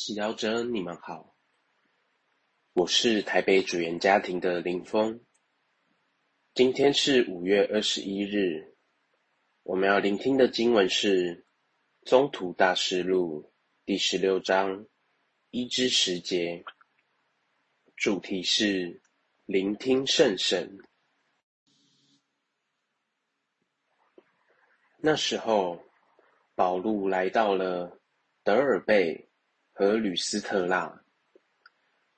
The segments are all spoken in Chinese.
祈祷者，你们好，我是台北主言家庭的林峰。今天是五月二十一日，我们要聆听的经文是《宗徒大事录》第十六章一至十节，主题是聆听圣神。那时候，保禄来到了德尔贝。和吕斯特拉，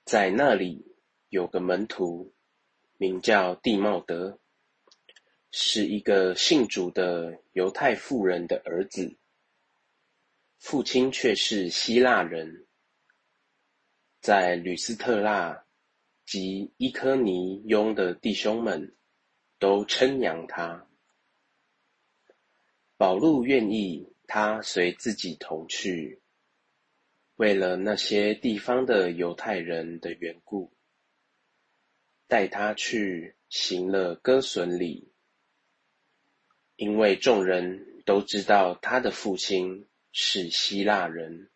在那里有个门徒，名叫弟茂德，是一个信主的犹太妇人的儿子，父亲却是希腊人。在吕斯特拉及伊科尼雍的弟兄们都称扬他。保禄愿意他随自己同去。为了那些地方的犹太人的缘故，带他去行了割损礼，因为众人都知道他的父亲是希腊人。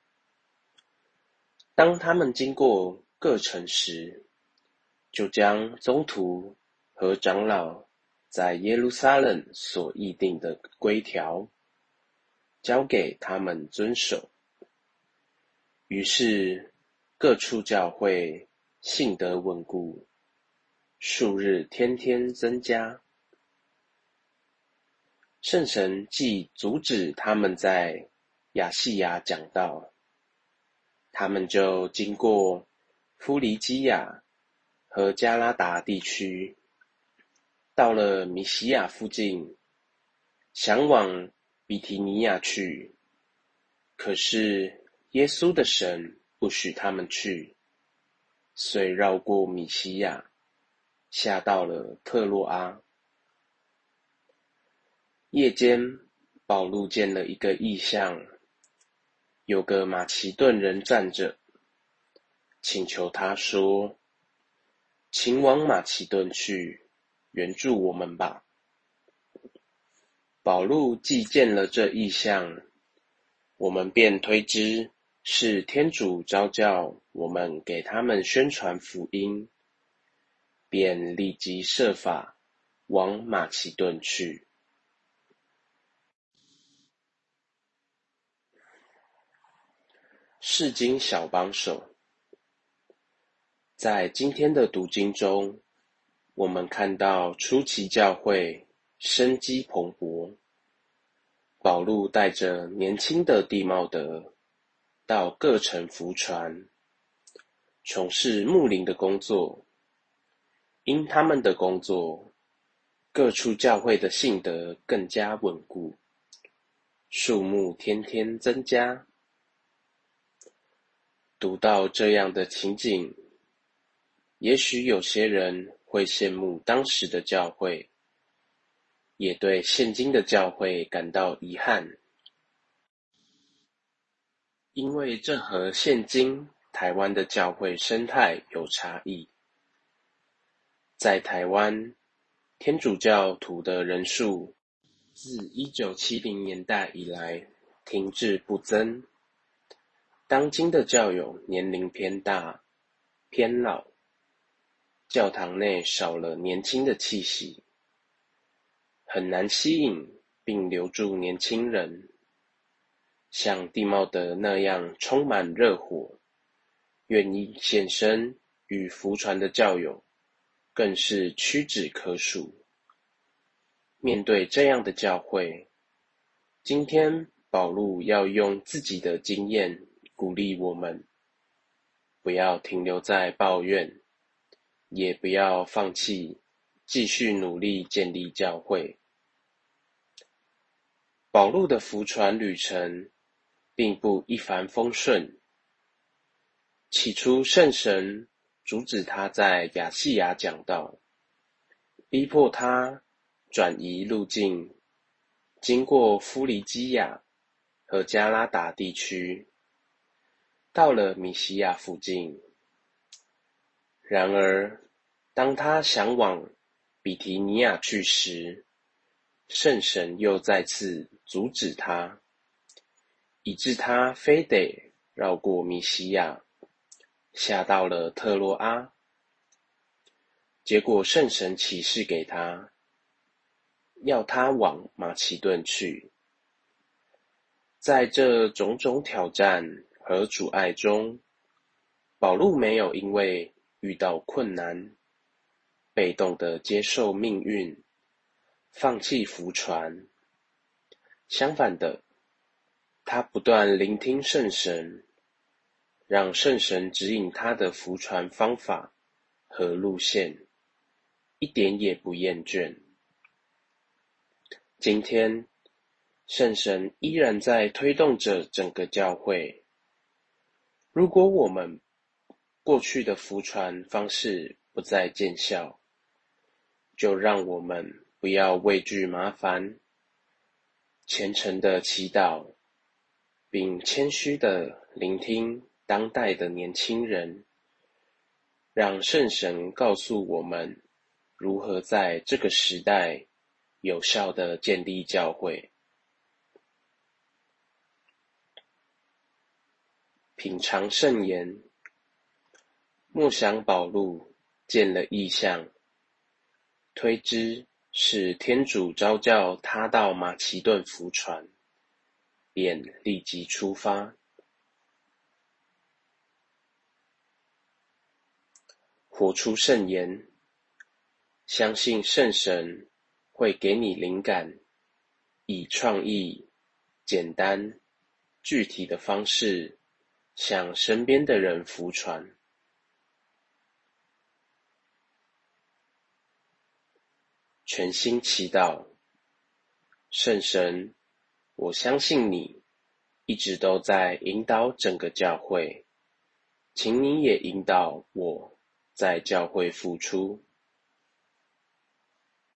当他们经过各城时，就将宗徒和长老在耶路撒冷所议定的规条，交给他们遵守。于是，各处教会信德稳固，数日天天增加。圣神既阻止他们在亚细亚讲道，他们就经过腓尼基亚和加拉达地区，到了米西亚附近，想往比提尼亚去，可是，耶稣的神不许他们去，遂绕过米西亚，下到了特洛阿。夜间，保禄见了一个异象，有个马其顿人站着，请求他说：“请往马其顿去，援助我们吧。”保禄既见了这异象，我们便推知。是天主召叫我们给他们宣传福音，便立即设法往马其顿去。世经小帮手，在今天的读经中，我们看到初期教会生机蓬勃，保禄带着年轻的地茂德。到各城福船，从事牧林的工作。因他们的工作，各处教会的信德更加稳固，数目天天增加。读到这样的情景，也许有些人会羡慕当时的教会，也对现今的教会感到遗憾。因为这和现今台湾的教会生态有差异。在台湾，天主教徒的人数自一九七零年代以来停滞不增。当今的教友年龄偏大、偏老，教堂内少了年轻的气息，很难吸引并留住年轻人。像蒂茂德那样充满热火、愿意献身与福传的教友，更是屈指可数。面对这样的教会，今天保禄要用自己的经验鼓励我们：不要停留在抱怨，也不要放弃，继续努力建立教会。保禄的福传旅程。并不一帆风顺。起初，圣神阻止他在亚细亚讲道，逼迫他转移路径，经过弗里基亚和加拉达地区，到了米西亚附近。然而，当他想往比提尼亚去时，圣神又再次阻止他。以致他非得绕过米西亚，下到了特洛阿。结果圣神启示给他，要他往马其顿去。在这种种挑战和阻碍中，保禄没有因为遇到困难，被动的接受命运，放弃福传。相反的，他不断聆听圣神，让圣神指引他的福传方法和路线，一点也不厌倦。今天，圣神依然在推动着整个教会。如果我们过去的福传方式不再见效，就让我们不要畏惧麻烦，虔诚的祈祷，并谦虚的聆听当代的年轻人，让圣神告诉我们如何在这个时代有效的建立教会。品尝圣言。默想宝禄见了异象，推知是天主召叫他到马其顿福传，便立即出发。活出圣言，相信圣神会给你灵感，以创意、简单、具体的方式向身边的人福传。全心祈祷，圣神，我相信你一直都在引导整个教会，请你也引导我在教会付出。